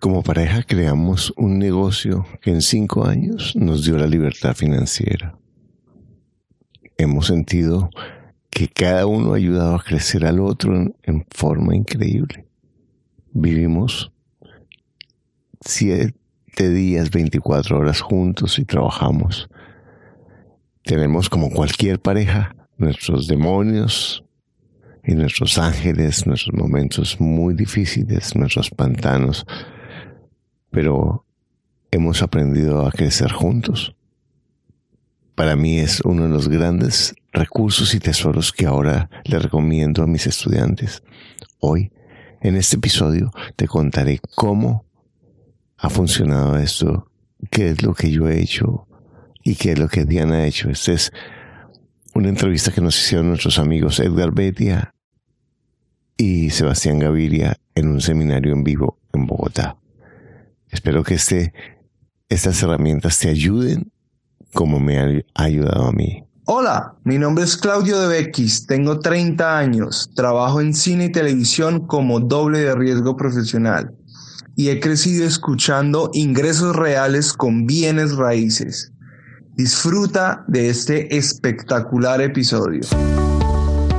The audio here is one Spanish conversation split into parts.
Como pareja creamos un negocio que en cinco años nos dio la libertad financiera. Hemos sentido que cada uno ha ayudado a crecer al otro en, forma increíble. Vivimos siete días, 24 horas juntos y trabajamos. Tenemos como cualquier pareja nuestros demonios y nuestros ángeles, nuestros momentos muy difíciles, nuestros pantanos pero hemos aprendido a crecer juntos. Para mí es uno de los grandes recursos y tesoros que ahora le recomiendo a mis estudiantes. Hoy, en este episodio, te contaré cómo ha funcionado esto, qué es lo que yo he hecho y qué es lo que Diana ha hecho. Esta es una entrevista que nos hicieron nuestros amigos Edgar Betia y Sebastián Gaviria en un seminario en vivo en Bogotá. Espero que este, estas herramientas te ayuden como me ha ayudado a mí. Hola, mi nombre es Claudio de Bequis, tengo 30 años, trabajo en cine y televisión como doble de riesgo profesional y he crecido escuchando ingresos reales con bienes raíces. Disfruta de este espectacular episodio.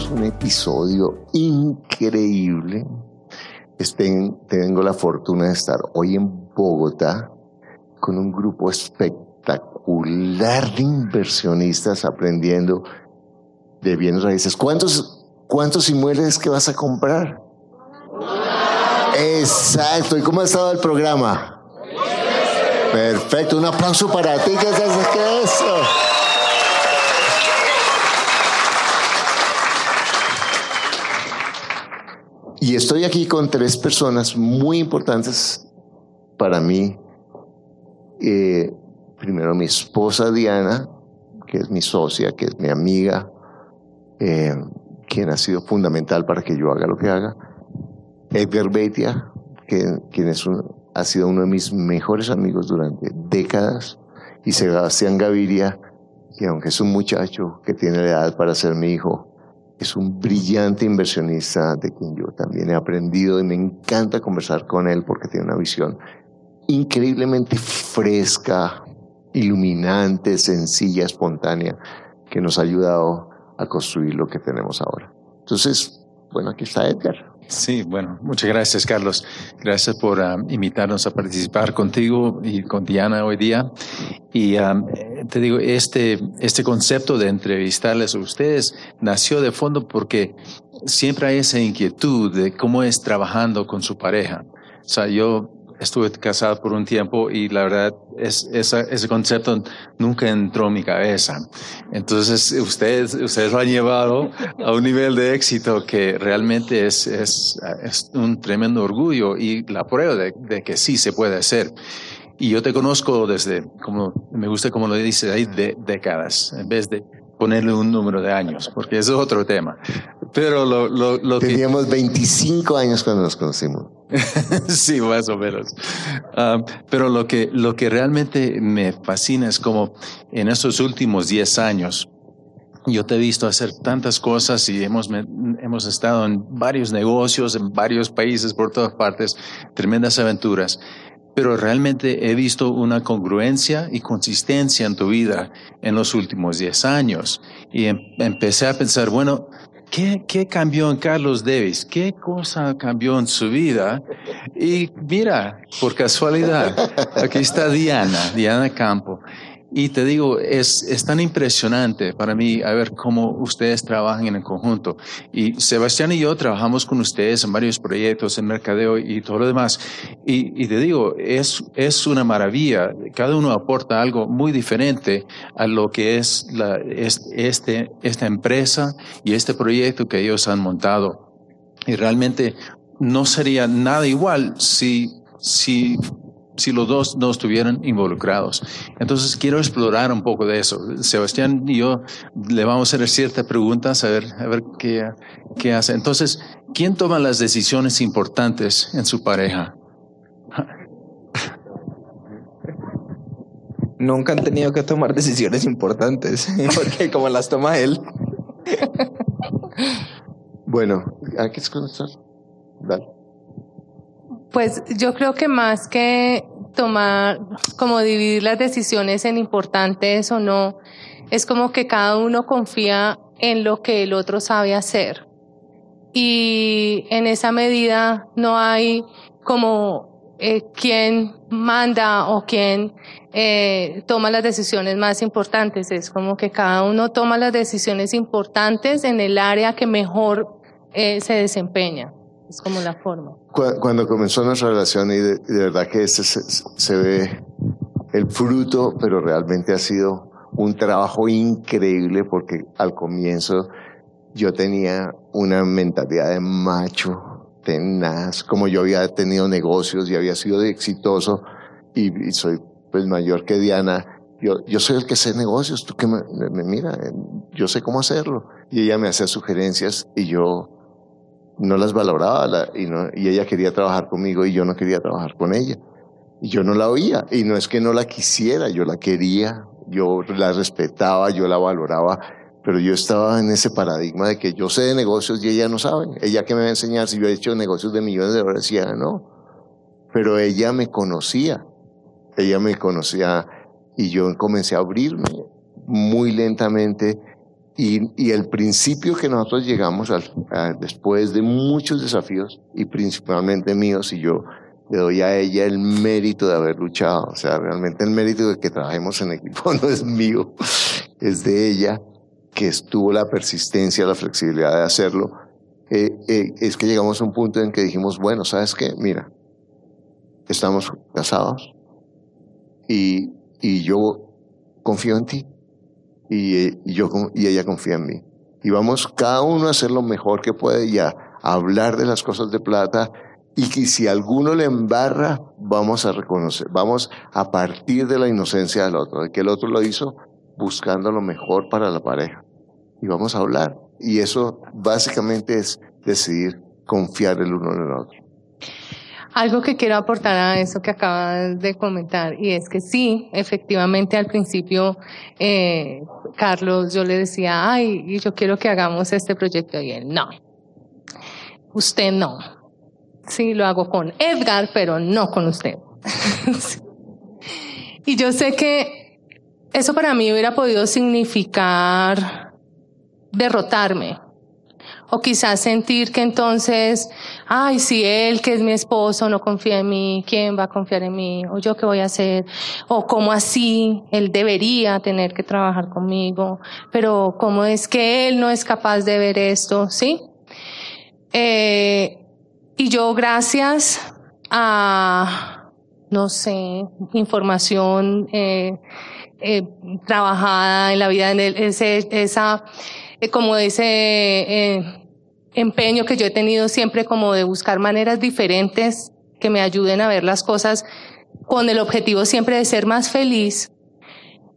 Tenemos un episodio increíble. tengo la fortuna de estar hoy en Bogotá con un grupo espectacular de inversionistas aprendiendo de bienes raíces. ¿Cuántos, cuántos inmuebles que vas a comprar? Exacto. ¿Y cómo ha estado el programa? Perfecto. Un aplauso para ti. ¿Qué es eso? Y estoy aquí con tres personas muy importantes para mí. Eh, primero mi esposa Diana, que es mi socia, que es mi amiga, eh, quien ha sido fundamental para que yo haga lo que haga. Edgar Betia, que, quien es ha sido uno de mis mejores amigos durante décadas. Y Sebastián Gaviria, que aunque es un muchacho que tiene la edad para ser mi hijo, es un brillante inversionista de quien yo también he aprendido y me encanta conversar con él porque tiene una visión increíblemente fresca, iluminante, sencilla, espontánea, que nos ha ayudado a construir lo que tenemos ahora. Entonces, bueno, aquí está Edgar. Sí, bueno, muchas gracias, Carlos. Gracias por ah, invitarnos a participar contigo y con Diana hoy día. Y ah, te digo, este, este concepto de entrevistarles a ustedes nació de fondo porque siempre hay esa inquietud de cómo es trabajando con su pareja. O sea, yo estuve casado por un tiempo y la verdad es, ese concepto nunca entró en mi cabeza. Entonces ustedes, ustedes lo han llevado a un nivel de éxito que realmente es, es, es un tremendo orgullo y la prueba de, de, que sí se puede hacer. Y yo te conozco desde, como me gusta como lo dice ahí, de décadas, en vez de ponerle un número de años, porque es otro tema. Pero lo, lo, lo Teníamos 25 años cuando nos conocimos. sí, más o menos. Ah, pero lo que, lo que realmente me fascina es como en estos últimos 10 años, yo te he visto hacer tantas cosas y hemos, hemos estado en varios negocios, en varios países, por todas partes, tremendas aventuras pero realmente he visto una congruencia y consistencia en tu vida en los últimos 10 años. Y em, empecé a pensar, bueno, ¿qué, ¿qué cambió en Carlos Davis? ¿Qué cosa cambió en su vida? Y mira, por casualidad, aquí está Diana, Diana Campo. Y te digo, es, es tan impresionante para mí a ver cómo ustedes trabajan en el conjunto. Y Sebastián y yo trabajamos con ustedes en varios proyectos, en mercadeo y todo lo demás. Y, y te digo, es, es una maravilla. Cada uno aporta algo muy diferente a lo que es la, este, esta empresa y este proyecto que ellos han montado. Y realmente no sería nada igual si, si si los dos no estuvieran involucrados. Entonces quiero explorar un poco de eso. Sebastián y yo le vamos a hacer ciertas preguntas a ver, a ver qué, qué hace. Entonces, ¿quién toma las decisiones importantes en su pareja? Nunca han tenido que tomar decisiones importantes, porque como las toma él. bueno, ¿a qué es Dale. Pues yo creo que más que tomar, como dividir las decisiones en importantes o no, es como que cada uno confía en lo que el otro sabe hacer. Y en esa medida no hay como eh, quien manda o quien eh, toma las decisiones más importantes. Es como que cada uno toma las decisiones importantes en el área que mejor eh, se desempeña. Es como la forma. Cuando, comenzó nuestra relación y de, verdad que este se, ve el fruto, pero realmente ha sido un trabajo increíble porque al comienzo yo tenía una mentalidad de macho, tenaz, como yo había tenido negocios y había sido exitoso y, soy pues mayor que Diana, yo, yo soy el que sé negocios, tú que me, me, mira, yo sé cómo hacerlo. Y ella me hacía sugerencias y yo no las valoraba y, y ella quería trabajar conmigo y yo no quería trabajar con ella. Y yo no la oía. Y no es que no la quisiera, yo la quería, yo la respetaba, yo la valoraba, pero yo estaba en ese paradigma de que yo sé de negocios y ella no sabe. Ella que me va a enseñar si yo he hecho negocios de millones de dólares, decía no. Pero ella me conocía, ella me conocía y yo comencé a abrirme muy lentamente y, el principio que nosotros llegamos después de muchos desafíos, y principalmente míos, y yo le doy a ella el mérito de haber luchado. O sea, realmente el mérito de que trabajemos en equipo no es mío, es de ella, que estuvo la persistencia, la flexibilidad de hacerlo. Eh, eh, es que llegamos a un punto en que dijimos, bueno, ¿sabes qué? Mira, estamos casados y, y yo confío en ti y, yo, y ella confía en mí. Y vamos cada uno a hacer lo mejor que puede y a, hablar de las cosas de plata y que si alguno le embarra, vamos a reconocer, vamos a partir de la inocencia del otro, de que el otro lo hizo buscando lo mejor para la pareja. Y vamos a hablar. Y eso básicamente es decidir confiar el uno en el otro. Algo que quiero aportar a eso que acabas de comentar, y es que sí, efectivamente al principio, eh, Carlos, yo le decía, ay, yo quiero que hagamos este proyecto, y él, no, usted no. Sí, lo hago con Edgar, pero no con usted. y yo sé que eso para mí hubiera podido significar derrotarme, o quizás sentir que entonces, ay, si él, que es mi esposo, no confía en mí, ¿quién va a confiar en mí? ¿O yo qué voy a hacer? ¿O cómo así? Él debería tener que trabajar conmigo, pero ¿cómo es que él no es capaz de ver esto? ¿Sí? Eh, y yo, gracias a, no sé, información eh, eh, trabajada en la vida, en el, ese, esa, eh, como ese eh, empeño que yo he tenido siempre como de buscar maneras diferentes que me ayuden a ver las cosas con el objetivo siempre de ser más feliz,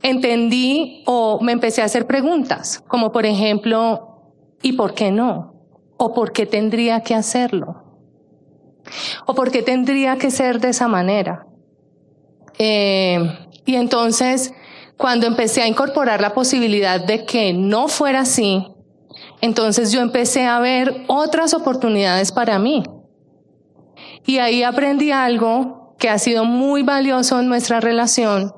entendí o me empecé a hacer preguntas, como por ejemplo, ¿y por qué no? ¿O por qué tendría que hacerlo? ¿O por qué tendría que ser de esa manera? Eh, y entonces cuando empecé a incorporar la posibilidad de que no fuera así, entonces yo empecé a ver otras oportunidades para mí. Y ahí aprendí algo que ha sido muy valioso en nuestra relación,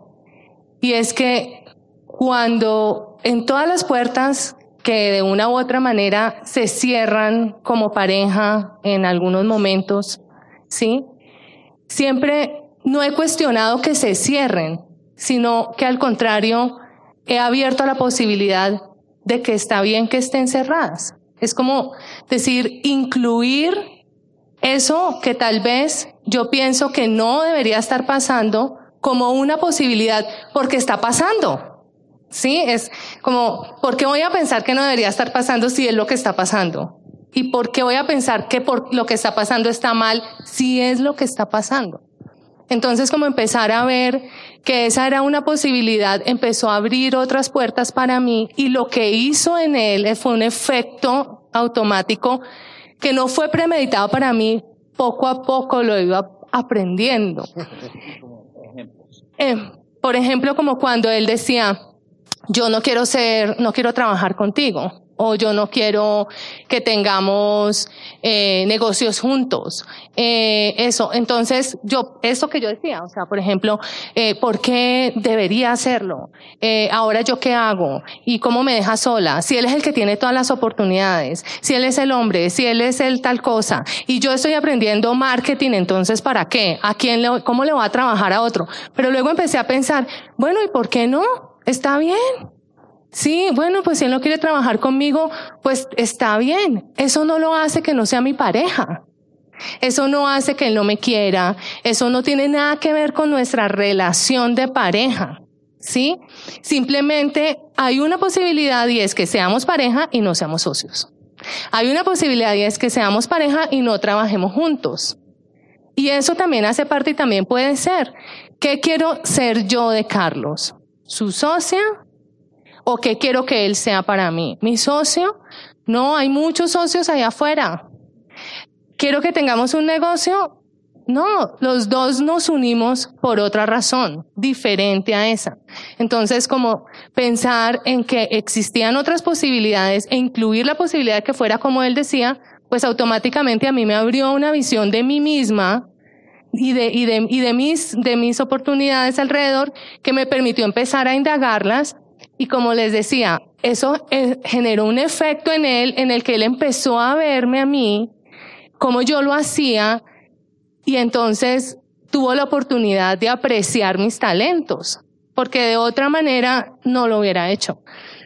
y es que cuando en todas las puertas que de una u otra manera se cierran como pareja en algunos momentos, ¿sí? Siempre no he cuestionado que se cierren, sino que al contrario, he abierto la posibilidad de que está bien que estén cerradas. Es como decir, incluir eso que tal vez yo pienso que no debería estar pasando como una posibilidad, porque está pasando. Sí, es como, ¿por qué voy a pensar que no debería estar pasando si es lo que está pasando? ¿Y por qué voy a pensar que por lo que está pasando está mal si es lo que está pasando? Entonces, como empezar a ver que esa era una posibilidad, empezó a abrir otras puertas para mí y lo que hizo en él fue un efecto automático que no fue premeditado para mí, poco a poco lo iba aprendiendo. Eh, por ejemplo, como cuando él decía, yo no quiero ser, no quiero trabajar contigo o yo no quiero que tengamos eh, negocios juntos. Eh, eso, entonces yo, eso que yo decía, o sea, por ejemplo, eh, ¿por qué debería hacerlo? Eh, ahora yo qué hago y cómo me deja sola. Si él es el que tiene todas las oportunidades, si él es el hombre, si él es el tal cosa y yo estoy aprendiendo marketing, entonces ¿para qué? ¿A quién le, cómo le voy a trabajar a otro? Pero luego empecé a pensar, bueno, ¿y por qué no? Está bien. Sí, bueno, pues si él no quiere trabajar conmigo, pues está bien. Eso no lo hace que no sea mi pareja. Eso no hace que él no me quiera. Eso no tiene nada que ver con nuestra relación de pareja. ¿Sí? Simplemente hay una posibilidad y es que seamos pareja y no seamos socios. Hay una posibilidad y es que seamos pareja y no trabajemos juntos. Y eso también hace parte y también puede ser. ¿Qué quiero ser yo de Carlos? ¿Su socia o qué quiero que él sea para mí. Mi socio, no, hay muchos socios allá afuera. Quiero que tengamos un negocio. No, los dos nos unimos por otra razón, diferente a esa. Entonces, como pensar en que existían otras posibilidades e incluir la posibilidad que fuera como él decía, pues automáticamente a mí me abrió una visión de mí misma y de, y de, y de mis, de mis oportunidades alrededor que me permitió empezar a indagarlas y como les decía, eso eh, generó un efecto en él en el que él empezó a verme a mí, como yo lo hacía, y entonces tuvo la oportunidad de apreciar mis talentos, porque de otra manera no lo hubiera hecho.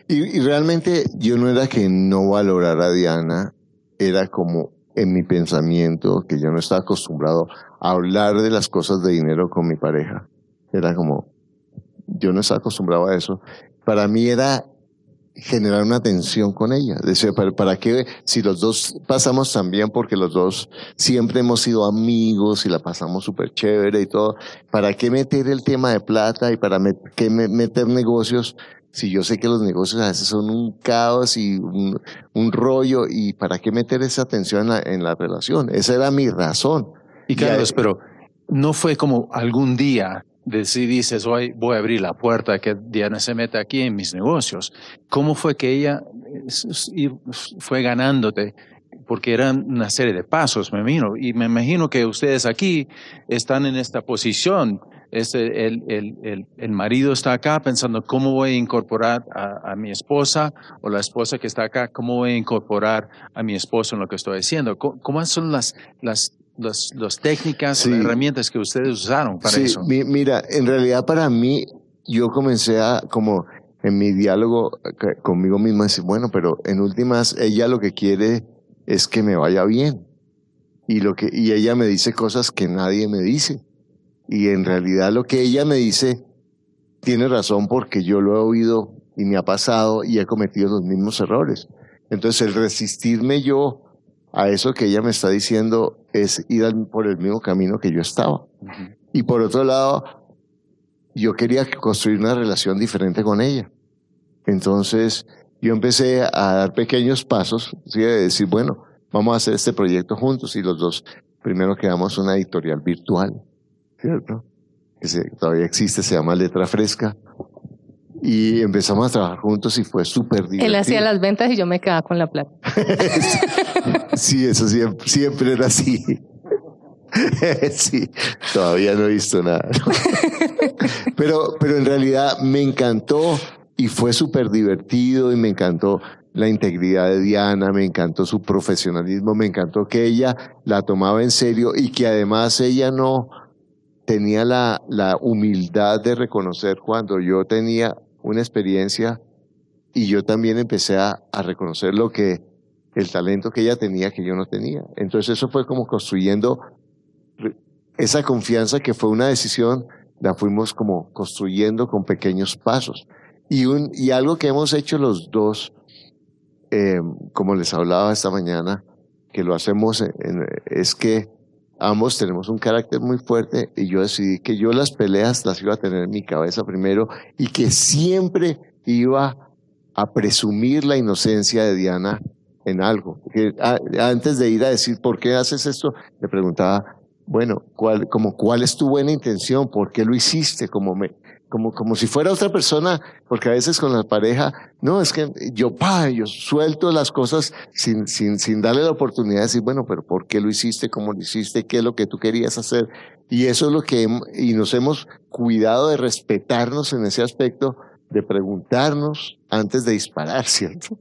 Y, realmente yo no era que no valorara a Diana, era como en mi pensamiento que yo no estaba acostumbrado a hablar de las cosas de dinero con mi pareja. Era como, yo no estaba acostumbrado a eso para mí era generar una tensión con ella. Decía, ¿para, ¿para qué? Si los dos pasamos tan bien, porque los dos siempre hemos sido amigos y la pasamos súper chévere y todo, ¿para qué meter el tema de plata y para qué meter negocios? Si yo sé que los negocios a veces son un caos y un, un rollo, ¿y para qué meter esa tensión en la, en la relación? Esa era mi razón. Y Carlos, pero no fue como algún día de si dices, hoy voy a abrir la puerta que Diana se meta aquí en mis negocios. ¿Cómo fue que ella fue ganándote? Porque eran una serie de pasos, me imagino. Y me imagino que ustedes aquí están en esta posición. Este, el, el, el, el marido está acá pensando cómo voy a incorporar a, a, mi esposa o la esposa que está acá, cómo voy a incorporar a mi esposo en lo que estoy haciendo. ¿Cómo, cómo son las, las las, las técnicas, las herramientas que ustedes usaron para sí, eso. Mi, mira, en realidad para mí, yo comencé a, como en mi diálogo conmigo misma, decir, bueno, pero en últimas, ella lo que quiere es que me vaya bien. Y, lo que, y ella me dice cosas que nadie me dice. Y en realidad lo que ella me dice tiene razón porque yo lo he oído y me ha pasado y he cometido los mismos errores. Entonces el resistirme yo a eso que ella me está diciendo es ir por el mismo camino que yo estaba. Y por otro lado, yo quería construir una relación diferente con ella. Entonces, yo empecé a dar pequeños pasos, ¿sí? de decir, bueno, vamos a hacer este proyecto juntos y los dos, primero creamos una editorial virtual, ¿cierto? Que todavía existe, se llama Letra Fresca. Y empezamos a trabajar juntos y fue súper divertido. Él hacía las ventas y yo me quedaba con la plata. sí, eso siempre, siempre era así. sí, todavía no he visto nada. pero, pero en realidad me encantó y fue súper divertido y me encantó la integridad de Diana, me encantó su profesionalismo, me encantó que ella la tomaba en serio y que además ella no, tenía la, la humildad de reconocer cuando yo tenía una experiencia y yo también empecé a, reconocer lo que el talento que ella tenía que yo no tenía. Entonces eso fue como construyendo esa confianza que fue una decisión, la fuimos como construyendo con pequeños pasos. Y, un, y algo que hemos hecho los dos, eh, como les hablaba esta mañana, que lo hacemos es que ambos tenemos un carácter muy fuerte y yo decidí que yo las peleas las iba a tener en mi cabeza primero y que siempre iba a presumir la inocencia de Diana en algo. Que antes de ir a decir, ¿por qué haces esto? Le preguntaba, bueno, ¿cuál, como, ¿cuál es tu buena intención? ¿Por qué lo hiciste? Como, me, como, como si fuera otra persona, porque a veces con la pareja, no, es que yo, pa, yo suelto las cosas sin, sin, sin darle la oportunidad de decir, bueno, pero ¿por qué lo hiciste? ¿Cómo lo hiciste? ¿Qué es lo que tú querías hacer? Y eso es lo que, y nos hemos cuidado de respetarnos en ese aspecto, de preguntarnos antes de disparar, ¿cierto?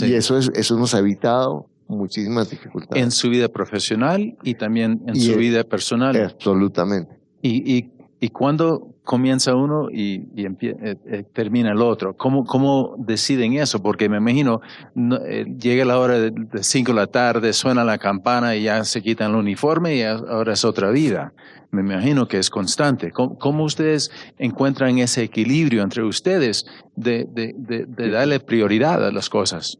Y eso, es, eso nos ha evitado muchísimas dificultades. En su vida profesional y también en su vida personal. Absolutamente. Y, y, y cuando comienza uno y, y eh, eh, termina el otro, ¿Cómo, ¿cómo deciden eso? Porque me imagino, eh, llega la hora de 5 de la tarde, suena la campana y ya se quitan el uniforme y ahora es otra vida me imagino que es constante. ¿Cómo, ustedes encuentran ese equilibrio entre ustedes de, de, de, darle prioridad a las cosas?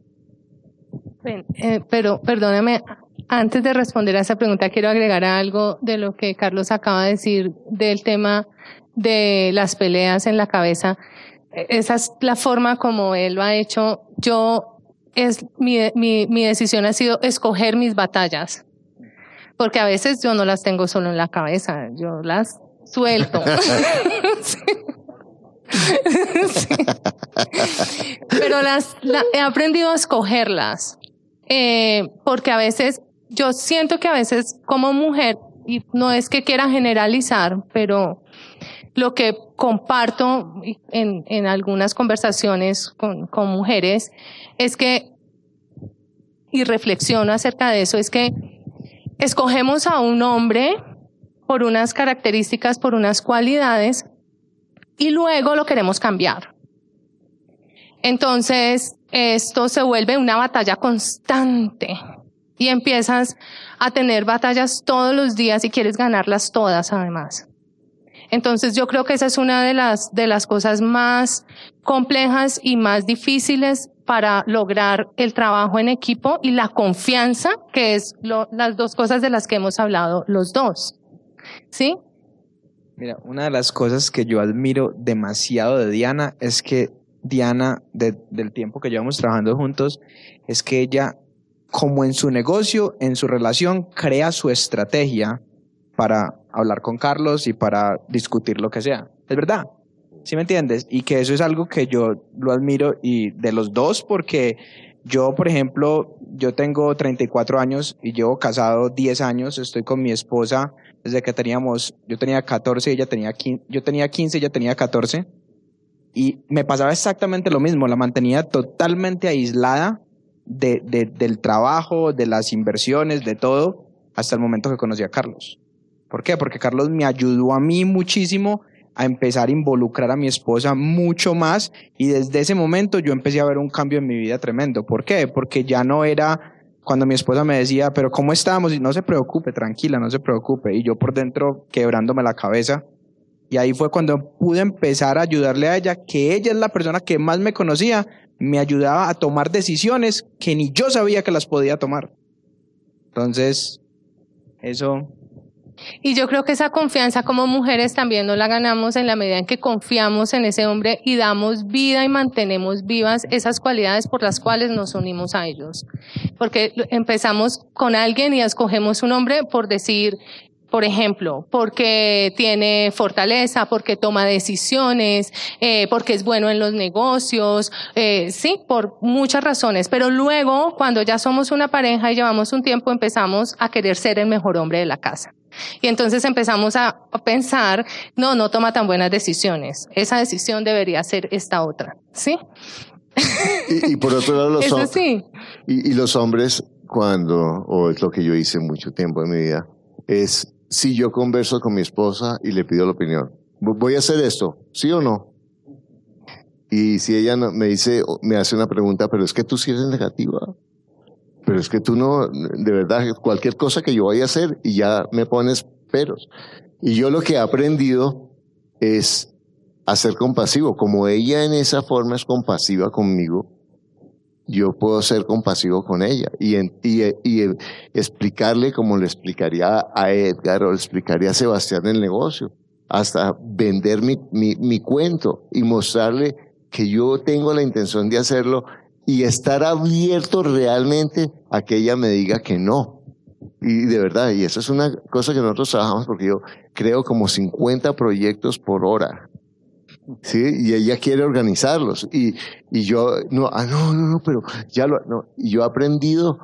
Eh, pero perdóname, antes de responder a esa pregunta, quiero agregar algo de lo que Carlos acaba de decir del tema de las peleas en la cabeza. Esa es la forma como él lo ha hecho. Yo, es, mi, mi, mi decisión ha sido escoger mis batallas porque a veces yo no las tengo solo en la cabeza, yo las suelto. Pero las, he aprendido a escogerlas, eh, porque a veces, yo siento que a veces como mujer, y no es que quiera generalizar, pero lo que comparto en, en algunas conversaciones con, con mujeres es que, y reflexiono acerca de eso, es que escogemos a un hombre por unas características, por unas cualidades, y luego lo queremos cambiar. Entonces, esto se vuelve una batalla constante y empiezas a tener batallas todos los días y quieres ganarlas todas además. Entonces yo creo que esa es una de las, de las cosas más complejas y más difíciles para lograr el trabajo en equipo y la confianza, que es las dos cosas de las que hemos hablado los dos. ¿Sí? Mira, una de las cosas que yo admiro demasiado de Diana es que Diana, del tiempo que llevamos trabajando juntos, es que ella, como en su negocio, en su relación, crea su estrategia para hablar con Carlos y para discutir lo que sea. Es verdad. ¿Sí me entiendes? Y que eso es algo que yo lo admiro y de los dos porque yo, por ejemplo, yo tengo 34 años y llevo casado 10 años, estoy con mi esposa desde que teníamos, yo tenía 14, ella tenía 15, yo tenía 15, ella tenía 14 y me pasaba exactamente lo mismo, la mantenía totalmente aislada de, de, del trabajo, de las inversiones, de todo, hasta el momento que conocí a Carlos. ¿Por qué? Porque Carlos me ayudó a mí muchísimo a empezar a involucrar a mi esposa mucho más y desde ese momento yo empecé a ver un cambio en mi vida tremendo. ¿Por qué? Porque ya no era cuando mi esposa me decía, pero ¿cómo estamos? Y no se preocupe, tranquila, no se preocupe. Y yo por dentro quebrándome la cabeza. Y ahí fue cuando pude empezar a ayudarle a ella, que ella es la persona que más me conocía, me ayudaba a tomar decisiones que ni yo sabía que las podía tomar. Entonces, eso y yo creo que esa confianza como mujeres también no la ganamos en la medida en que confiamos en ese hombre y damos vida y mantenemos vivas esas cualidades por las cuales nos unimos a ellos. Porque empezamos con alguien y escogemos un hombre por decir, por ejemplo, porque tiene fortaleza, porque toma decisiones, eh, porque es bueno en los negocios, eh, sí, por muchas razones. Pero luego, cuando ya somos una pareja y llevamos un tiempo, empezamos a querer ser el mejor hombre de la casa. Y entonces empezamos a pensar, no, no toma tan buenas decisiones. Esa decisión debería ser esta otra, ¿sí? Y, por otro lado, los, Eso sí. y, y los hombres, cuando, o es lo que yo hice mucho tiempo en mi vida, es si yo converso con mi esposa y le pido la opinión. Voy a hacer esto, ¿sí o no? Y si ella me dice, me hace una pregunta, pero es que tú sí eres negativa. Pero es que tú no, de verdad, cualquier cosa que yo vaya a hacer y ya me pones peros. Y yo lo que he aprendido es a ser compasivo. Como ella en esa forma es compasiva conmigo, yo puedo ser compasivo con ella y, y, explicarle como le explicaría a Edgar o le explicaría a Sebastián el negocio, hasta vender mi, mi, mi cuento y mostrarle que yo tengo la intención de hacerlo y estar abierto realmente a que ella me diga que no. Y de verdad, y eso es una cosa que nosotros trabajamos porque yo creo como 50 proyectos por hora. ¿Sí? Y ella quiere organizarlos. Y, y yo, no, ah, no, no, no, pero ya lo, no. Y yo he aprendido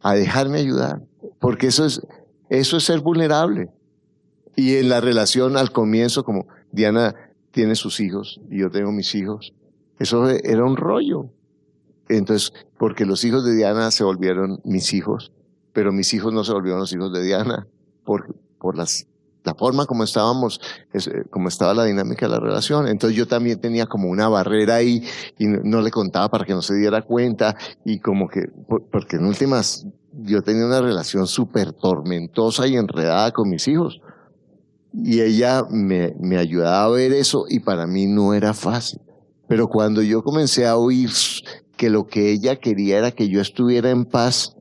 a dejarme ayudar. Porque eso es, eso es ser vulnerable. Y en la relación al comienzo, como Diana tiene sus hijos y yo tengo mis hijos, eso era un rollo. Entonces, porque los hijos de Diana se volvieron mis hijos, pero mis hijos no se volvieron los hijos de Diana, por, por las, la forma como estábamos, eh, como estaba la dinámica de la relación. Entonces yo también tenía como una barrera ahí y no, le contaba para que no se diera cuenta y como que, porque en últimas yo tenía una relación súper tormentosa y enredada con mis hijos. Y ella me, me ayudaba a ver eso y para mí no era fácil. Pero cuando yo comencé a oír que lo que ella quería era que yo estuviera en paz,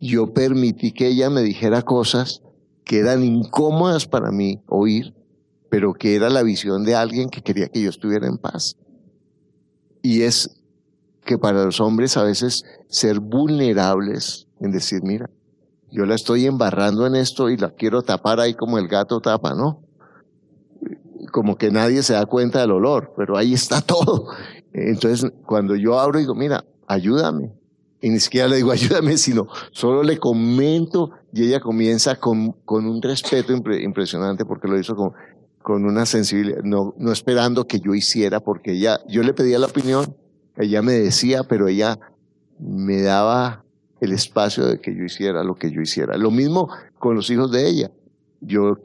yo permití que ella me dijera cosas que eran incómodas para mí oír, pero que era la visión de alguien que quería que yo estuviera en paz. Y es que para los hombres a veces ser vulnerables en decir, mira, yo la estoy embarrando en esto y la quiero tapar ahí como el gato tapa, ¿no? como que nadie se da cuenta del olor, pero ahí está todo. Entonces, cuando yo abro, digo, mira, ayúdame. Y ni siquiera le digo ayúdame, sino solo le comento y ella comienza con, con un respeto impresionante porque lo hizo con, con una sensibilidad, no, no esperando que yo hiciera, porque ella, yo le pedía la opinión, ella me decía, pero ella me daba el espacio de que yo hiciera lo que yo hiciera. Lo mismo con los hijos de ella. Yo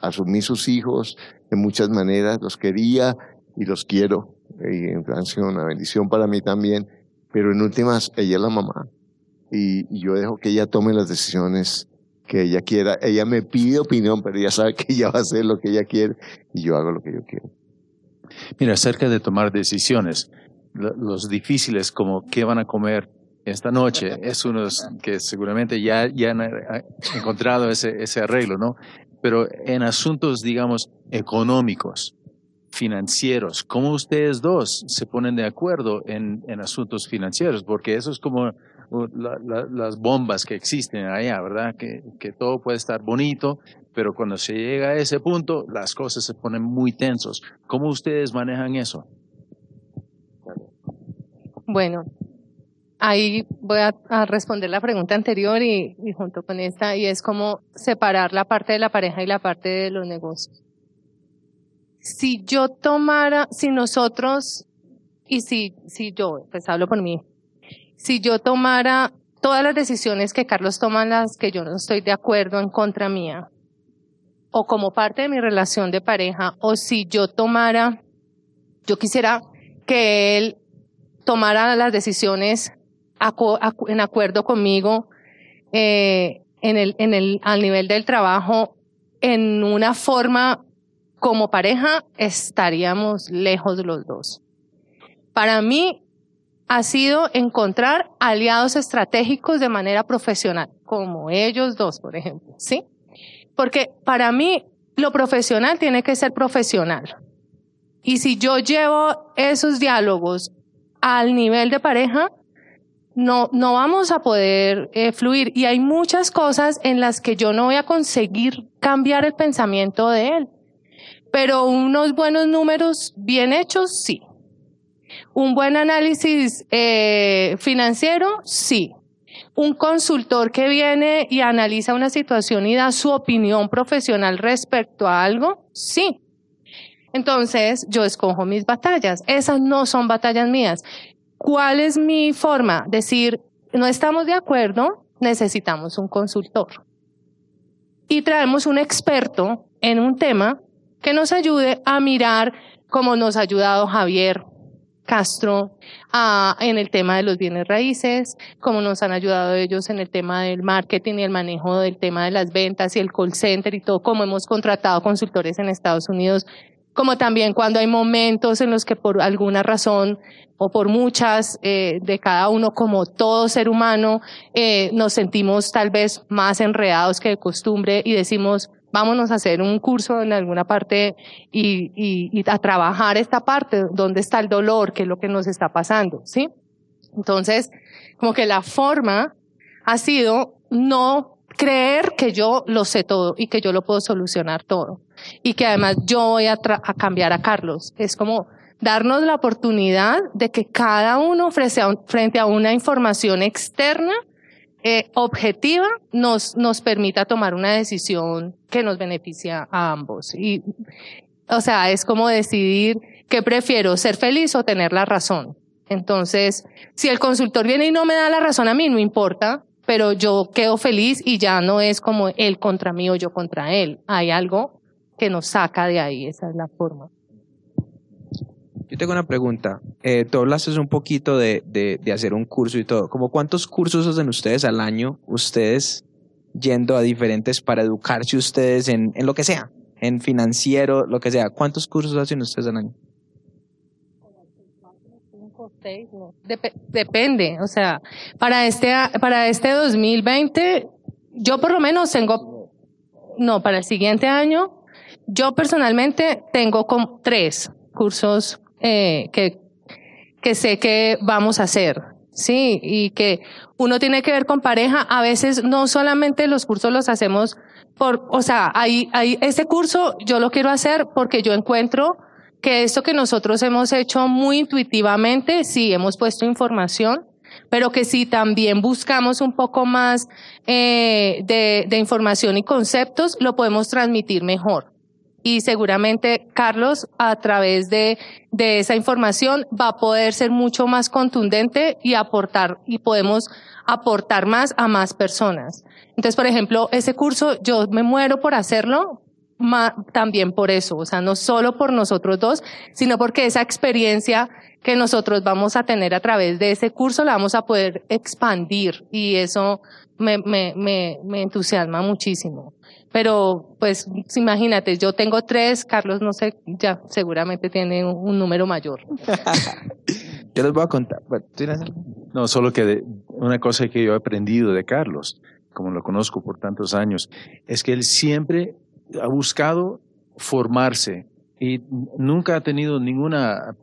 asumí sus hijos, de muchas maneras, los quería y los quiero. Y en Francia una bendición para mí también, pero en últimas ella es la mamá y, yo dejo que ella tome las decisiones que ella quiera. Ella me pide opinión, pero ella sabe que ella va a hacer lo que ella quiere y yo hago lo que yo quiero. Mira, acerca de tomar decisiones, los difíciles como qué van a comer esta noche, es uno que seguramente ya, ya han encontrado ese, ese arreglo, ¿no? pero en asuntos, digamos, económicos, financieros, ¿cómo ustedes dos se ponen de acuerdo en, asuntos financieros? Porque eso es como uh, las bombas que existen allá, ¿verdad? Que, todo puede estar bonito, pero cuando se llega a ese punto, las cosas se ponen muy tensos. ¿Cómo ustedes manejan eso? Bueno, ahí voy a, responder la pregunta anterior y, junto con esta, y es como separar la parte de la pareja y la parte de los negocios. Si yo tomara, si nosotros, y si, si yo, pues hablo por mí, si yo tomara todas las decisiones que Carlos toma, las que yo no estoy de acuerdo en contra mía, o como parte de mi relación de pareja, o si yo tomara, yo quisiera que él tomara las decisiones en acuerdo conmigo eh, en el, en el, al nivel del trabajo en una forma como pareja estaríamos lejos los dos. Para mí ha sido encontrar aliados estratégicos de manera profesional, como ellos dos, por ejemplo, ¿sí? Porque para mí lo profesional tiene que ser profesional. Y si yo llevo esos diálogos al nivel de pareja, no, no vamos a poder eh, fluir. Y hay muchas cosas en las que yo no voy a conseguir cambiar el pensamiento de él. Pero unos buenos números bien hechos, sí. Un buen análisis eh, financiero, sí. Un consultor que viene y analiza una situación y da su opinión profesional respecto a algo, sí. Entonces, yo escojo mis batallas. Esas no son batallas mías. ¿Cuál es mi forma? Decir, no estamos de acuerdo, necesitamos un consultor. y traemos un experto en un tema que nos ayude a mirar cómo nos ha ayudado Javier Castro en el tema de los bienes raíces, cómo nos han ayudado ellos en el tema del marketing y el manejo del tema de las ventas y el call center y todo, cómo hemos contratado consultores en Estados Unidos, como también cuando hay momentos en los que por alguna razón o por muchas eh, de cada uno, como todo ser humano, eh, nos sentimos tal vez más enredados que de costumbre y decimos, vámonos a hacer un curso en alguna parte y, y, a trabajar esta parte, dónde está el dolor, qué es lo que nos está pasando, ¿sí? Entonces, como que la forma ha sido no creer que yo lo sé todo y que yo lo puedo solucionar todo y que además yo voy a, a cambiar a Carlos. Es como darnos la oportunidad de que cada uno frente a una información externa eh, objetiva nos, nos permita tomar una decisión que nos beneficia a ambos. Y, o sea, es como decidir qué prefiero, ser feliz o tener la razón. Entonces, si el consultor viene y no me da la razón a mí, no importa, pero yo quedo feliz y ya no es como él contra mí o yo contra él. Hay algo que nos saca de ahí, esa es la forma. Yo tengo una pregunta. Eh, tú hablaste un poquito de, de, hacer un curso y todo. ¿Cómo cuántos cursos hacen ustedes al año? Ustedes yendo a diferentes para educarse ustedes en, en lo que sea, en financiero, lo que sea. ¿Cuántos cursos hacen ustedes al año? depende, o sea, para este, para este 2020, yo por lo menos tengo, no, para el siguiente año, yo personalmente tengo como tres cursos eh, que, que sé que vamos a hacer, ¿sí? Y que uno tiene que ver con pareja. A veces no solamente los cursos los hacemos por, o sea, hay, hay, este curso yo lo quiero hacer porque yo encuentro que esto que nosotros hemos hecho muy intuitivamente, sí, hemos puesto información, pero que si también buscamos un poco más eh, de, de información y conceptos, lo podemos transmitir mejor y seguramente Carlos a través de, de esa información va a poder ser mucho más contundente y aportar y podemos aportar más a más personas. Entonces, por ejemplo, ese curso yo me muero por hacerlo también por eso, o sea, no solo por nosotros dos, sino porque esa experiencia que nosotros vamos a tener a través de ese curso la vamos a poder expandir y eso me, me, me, me entusiasma muchísimo. Pero, pues, imagínate, yo tengo tres, Carlos, no sé, ya seguramente tiene un, número mayor. yo les voy a contar. No, solo que una cosa que yo he aprendido de Carlos, como lo conozco por tantos años, es que él siempre ha buscado formarse y nunca ha tenido ninguna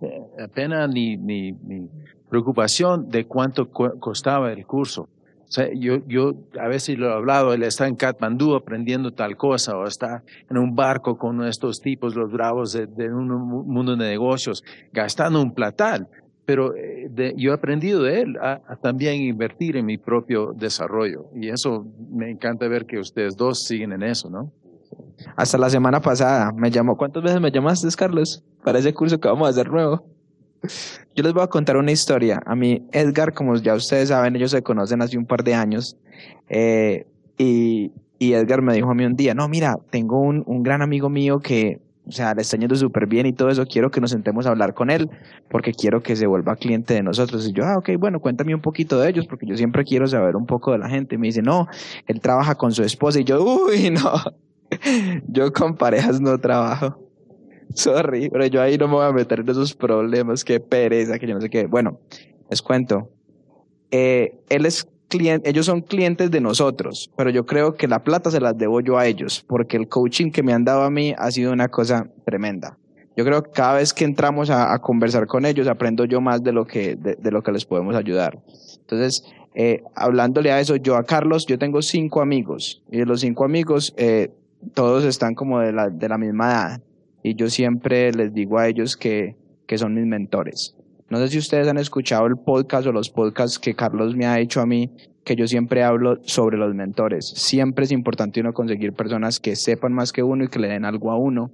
pena ni, ni, ni preocupación de cuánto costaba el curso sea, yo, yo a veces lo he hablado, él está en Katmandú aprendiendo tal cosa, o está en un barco con estos tipos, los bravos de, un mundo de negocios, gastando un platal. Pero eh, yo he aprendido de él a, también invertir en mi propio desarrollo. Y eso me encanta ver que ustedes dos siguen en eso, ¿no? Hasta la semana pasada me llamó. ¿Cuántas veces me llamaste, Carlos? Para ese curso que vamos a hacer nuevo. Yo les voy a contar una historia. A mí, Edgar, como ya ustedes saben, ellos se conocen hace un par de años. Eh, y, y, Edgar me dijo a mí un día, no, mira, tengo un, un gran amigo mío que, o sea, le está yendo súper bien y todo eso, quiero que nos sentemos a hablar con él, porque quiero que se vuelva cliente de nosotros. Y yo, ah, ok, bueno, cuéntame un poquito de ellos, porque yo siempre quiero saber un poco de la gente. Y me dice, no, él trabaja con su esposa. Y yo, uy, no, yo con parejas no trabajo. Sorry, pero yo ahí no me voy a meter en esos problemas, qué pereza, que yo no sé qué. Bueno, les cuento. Eh, él es cliente, ellos son clientes de nosotros, pero yo creo que la plata se las debo yo a ellos, porque el coaching que me han dado a mí ha sido una cosa tremenda. Yo creo que cada vez que entramos a, conversar con ellos, aprendo yo más de lo que, de, lo que les podemos ayudar. Entonces, eh, hablándole a eso, yo a Carlos, yo tengo cinco amigos, y de los cinco amigos, eh, todos están como de la, de la misma edad y yo siempre les digo a ellos que, que son mis mentores. No sé si ustedes han escuchado el podcast o los podcasts que Carlos me ha hecho a mí, que yo siempre hablo sobre los mentores. Siempre es importante uno conseguir personas que sepan más que uno y que le den algo a uno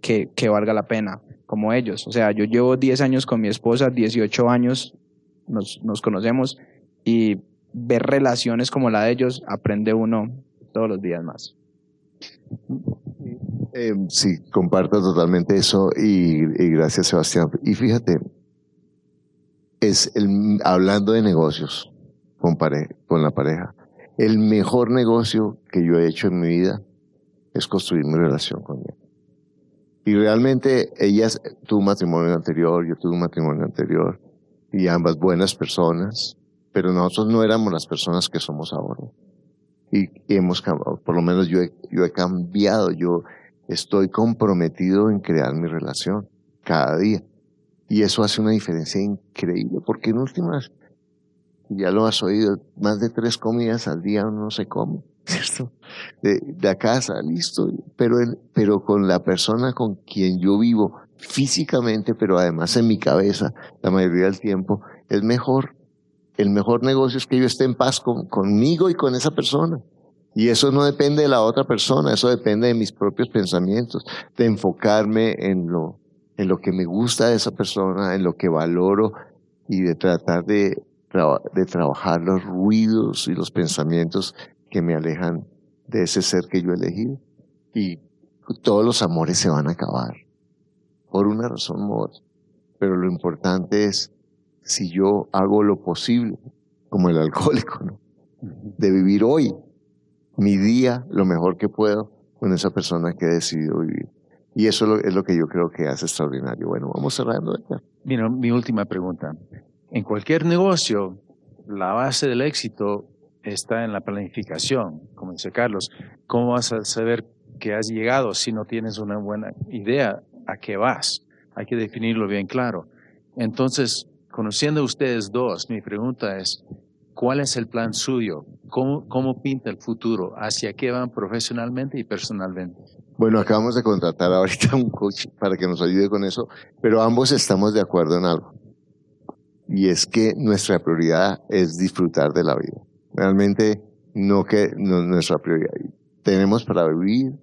que, que valga la pena, como ellos. O sea, yo llevo 10 años con mi esposa, 18 años nos, nos conocemos y ver relaciones como la de ellos, aprende uno todos los días más. Eh, sí, comparto totalmente eso y, gracias Sebastián. Y fíjate, es el, hablando de negocios con, con la pareja, el mejor negocio que yo he hecho en mi vida es construir mi relación con ella. Y realmente ella tuvo un matrimonio anterior, yo tuve un matrimonio anterior, y ambas buenas personas, pero nosotros no éramos las personas que somos ahora. Y, hemos por lo menos yo yo he cambiado, yo estoy comprometido en crear mi relación cada día. Y eso hace una diferencia increíble, porque en últimas, ya lo has oído, más de tres comidas al día uno no se come, ¿cierto? De, de casa, listo, pero, pero con la persona con quien yo vivo físicamente, pero además en mi cabeza, la mayoría del tiempo, es mejor. El mejor negocio es que yo esté en paz con, conmigo y con esa persona. Y eso no depende de la otra persona, eso depende de mis propios pensamientos, de enfocarme en lo, en lo que me gusta de esa persona, en lo que valoro y de tratar de, de trabajar los ruidos y los pensamientos que me alejan de ese ser que yo he elegido. Y todos los amores se van a acabar por una razón u otra. Pero lo importante es si yo hago lo posible, como el alcohólico, ¿no? de vivir hoy, mi día, lo mejor que puedo con esa persona que he decidido vivir. Y eso es lo, que yo creo que hace extraordinario. Bueno, vamos cerrando. Mira, mi última pregunta. En cualquier negocio, la base del éxito está en la planificación, como dice Carlos. ¿Cómo vas a saber que has llegado si no tienes una buena idea a qué vas. Hay que definirlo bien claro. Entonces, conociendo a ustedes dos, mi pregunta es, ¿cuál es el plan suyo? ¿Cómo, cómo pinta el futuro? ¿Hacia qué van profesionalmente y personalmente? Bueno, acabamos de contratar ahorita un coach para que nos ayude con eso, pero ambos estamos de acuerdo en algo. Y es que nuestra prioridad es disfrutar de la vida. Realmente no que no, nuestra prioridad. Tenemos para vivir,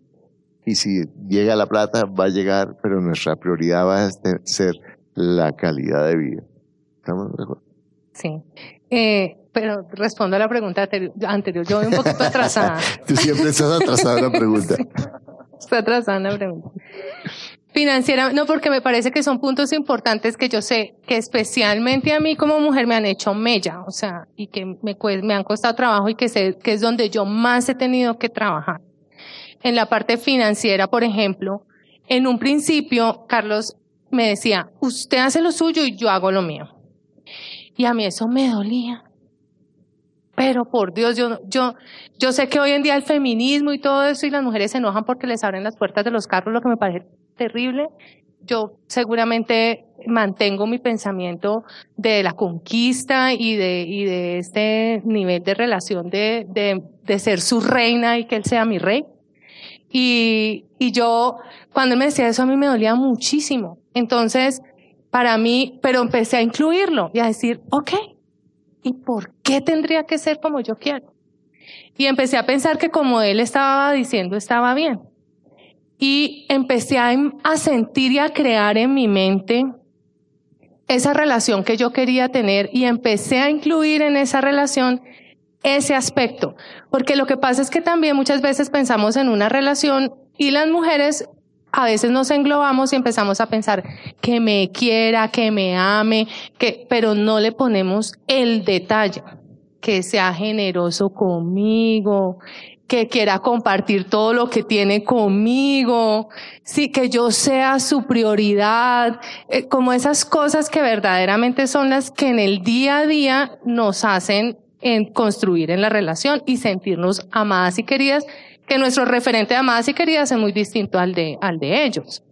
y si llega la plata, va a llegar, pero nuestra prioridad va a ser la calidad de vida. ¿Estamos de acuerdo? Sí. Eh, pero respondo a la pregunta anterior. Yo voy un poquito atrasada. Tú siempre estás atrasada en la pregunta. Estoy atrasada en la pregunta. Financiera, no, porque me parece que son puntos importantes que yo sé que especialmente a mí como mujer me han hecho mella, o sea, y que me, me han costado trabajo y que sé que es donde yo más he tenido que trabajar en la parte financiera, por ejemplo, en un principio, Carlos me decía, usted hace lo suyo y yo hago lo mío. Y a mí eso me dolía. Pero por Dios, yo, yo, yo sé que hoy en día el feminismo y todo eso y las mujeres se enojan porque les abren las puertas de los carros, lo que me parece terrible. Yo seguramente mantengo mi pensamiento de la conquista y de, y de este nivel de relación de, de, de ser su reina y que él sea mi rey. Y, y yo, cuando él me decía eso, a mí me dolía muchísimo. Entonces, para mí, pero empecé a incluirlo y a decir, ok, ¿y por qué tendría que ser como yo quiero? Y empecé a pensar que como él estaba diciendo, estaba bien. Y empecé a, a sentir y a crear en mi mente esa relación que yo quería tener y empecé a incluir en esa relación ese aspecto. Porque lo que pasa es que también muchas veces pensamos en una relación y las mujeres a veces nos englobamos y empezamos a pensar que me quiera, que me ame, que, pero no le ponemos el detalle, que sea generoso conmigo, que quiera compartir todo lo que tiene conmigo, sí, que yo sea su prioridad, eh, como esas cosas que verdaderamente son las que en el día a día nos hacen en construir en la relación y sentirnos amadas y queridas, que nuestro referente de amadas y queridas es muy distinto al de, al de ellos.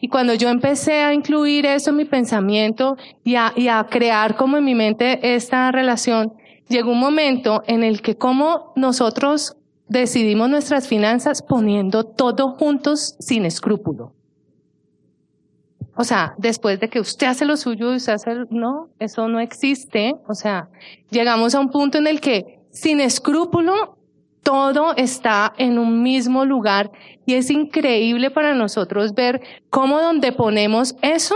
Y cuando yo empecé a incluir eso en mi pensamiento y a, y a crear como en mi mente esta relación, llegó un momento en el que como nosotros decidimos nuestras finanzas poniendo todo juntos sin escrúpulo. O sea, después de que usted hace lo suyo y usted hace, no, eso no existe. O sea, llegamos a un punto en el que sin escrúpulo todo está en un mismo lugar y es increíble para nosotros ver cómo donde ponemos eso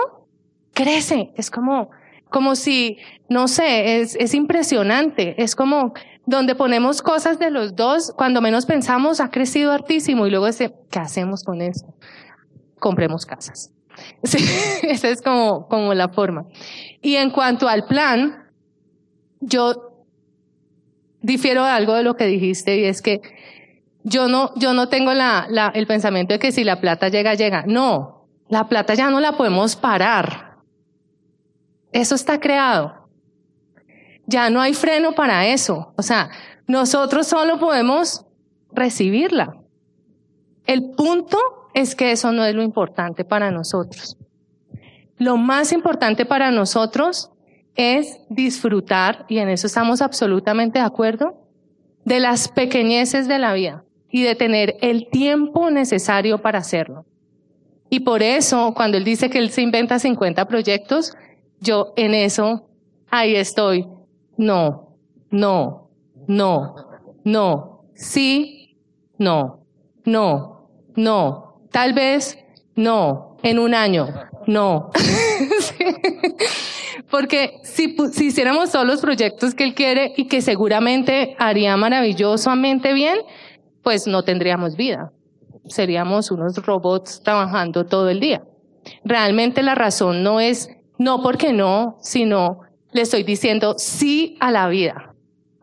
crece. Es como, como si, no sé, es, es impresionante. Es como donde ponemos cosas de los dos, cuando menos pensamos, ha crecido hartísimo y luego ese, ¿qué hacemos con eso? Compremos casas. Sí, esa es como, como la forma. Y en cuanto al plan, yo difiero algo de lo que dijiste y es que yo no, yo no tengo la, la, el pensamiento de que si la plata llega, llega. No, la plata ya no la podemos parar. Eso está creado. Ya no hay freno para eso. O sea, nosotros solo podemos recibirla. El punto es que eso no es lo importante para nosotros. Lo más importante para nosotros es disfrutar, y en eso estamos absolutamente de acuerdo, de las pequeñeces de la vida y de tener el tiempo necesario para hacerlo. Y por eso, cuando él dice que él se inventa 50 proyectos, yo en eso, ahí estoy. No, no, no, no, sí, no, no, no, tal vez, no, en un año, no. Porque si, si hiciéramos todos los proyectos que él quiere y que seguramente haría maravillosamente bien, pues no tendríamos vida. Seríamos unos robots trabajando todo el día. Realmente la razón no es no porque no, sino le estoy diciendo sí a la vida.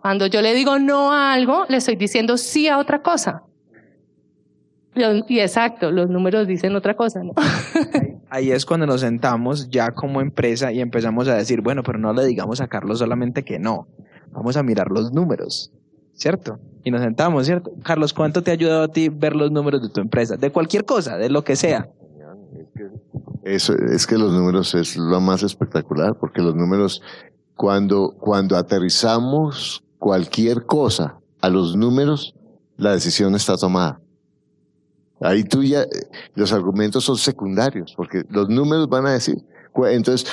Cuando yo le digo no a algo, le estoy diciendo sí a otra cosa. Y exacto, los números dicen otra cosa, ¿no? Ahí es cuando nos sentamos ya como empresa y empezamos a decir, bueno, pero no le digamos a Carlos solamente que no. Vamos a mirar los números, ¿cierto? Y nos sentamos, ¿cierto? Carlos, ¿cuánto te ha ayudado a ti ver los números de tu empresa? De cualquier cosa, de lo que sea. Eso, es que los números es lo más espectacular, porque los números, cuando, cuando aterrizamos cualquier cosa a los números, la decisión está tomada. Ahí tú ya, los argumentos son secundarios, porque los números van a decir. Entonces,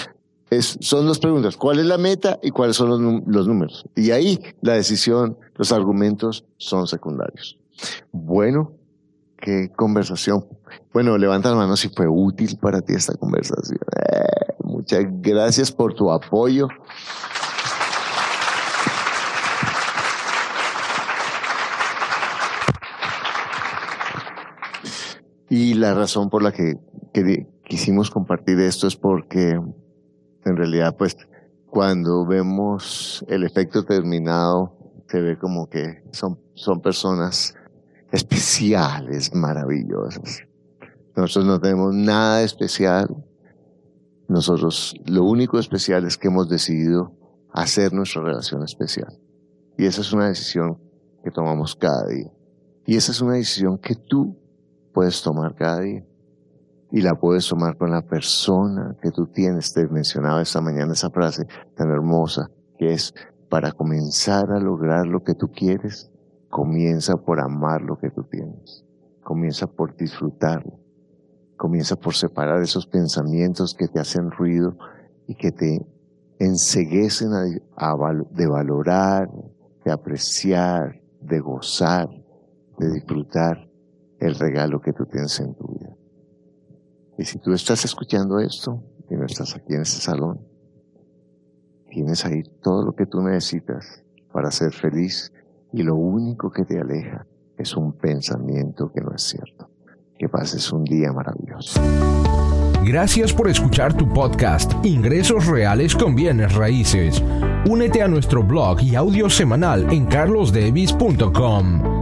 es, son dos preguntas. ¿Cuál es la meta y cuáles son los, los números? Y ahí la decisión, los argumentos son secundarios. Bueno, qué conversación. Bueno, levanta la mano si fue útil para ti esta conversación. Eh, muchas gracias por tu apoyo. Y la razón por la que, quisimos compartir esto es porque en realidad, pues, cuando vemos el efecto terminado, se ve como que son, son personas especiales, maravillosas. Nosotros no tenemos nada especial. Nosotros lo único especial es que hemos decidido hacer nuestra relación especial. Y esa es una decisión que tomamos cada día. Y esa es una decisión que tú puedes tomar cada día. Y la puedes tomar con la persona que tú tienes. Te mencionaba esta mañana esa frase tan hermosa que es para comenzar a lograr lo que tú quieres, Comienza por amar lo que tú tienes. Comienza por disfrutarlo. Comienza por separar esos pensamientos que te hacen ruido y que te enseguecen de valorar, de apreciar, de gozar, de disfrutar el regalo que tú tienes en tu vida. Y si tú estás escuchando esto y no estás aquí en este salón, tienes ahí todo lo que tú necesitas para ser feliz y lo único que te aleja es un pensamiento que no es cierto. Que pases un día maravilloso. Gracias por escuchar tu podcast Ingresos Reales con Bienes Raíces. Únete a nuestro blog y audio semanal en carlosdevis.com.